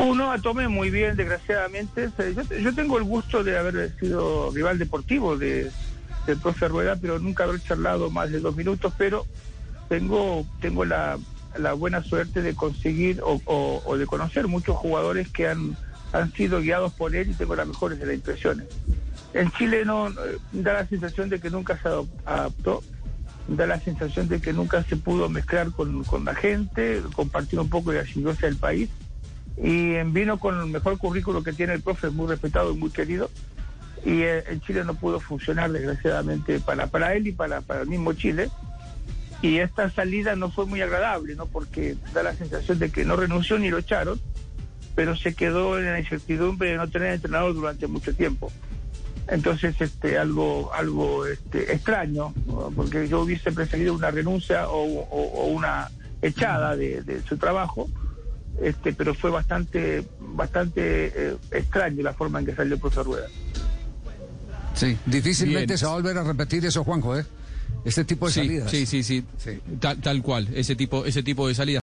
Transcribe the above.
Uno, tomé muy bien, desgraciadamente. Yo, tengo el gusto de haber sido rival deportivo de, del profe Rueda, pero nunca haber charlado más de dos minutos, pero tengo, tengo la, buena suerte de conseguir o, o, de conocer muchos jugadores que han, han sido guiados por él y tengo las mejores de las impresiones. En Chile no da la sensación de que nunca se adaptó, da la sensación de que nunca se pudo mezclar con, con la gente, compartir un poco de la del país y vino con el mejor currículo que tiene el profe, muy respetado y muy querido, y eh, en Chile no pudo funcionar desgraciadamente para, para él y para, para el mismo Chile. Y esta salida no fue muy agradable, ¿no? Porque da la sensación de que no renunció ni lo echaron, pero se quedó en la incertidumbre de no tener entrenador durante mucho tiempo. Entonces, este, algo, algo este, extraño, porque yo hubiese preferido una renuncia o, una echada de su trabajo, este, pero fue bastante, bastante eh, extraño la forma en que salió el profesor Rueda. Sí, difícilmente se va a volver a repetir eso, Juanjo, ¿eh? Este tipo de sí, salidas. Sí, sí, sí. Tal, tal cual, ese tipo, ese tipo de salidas.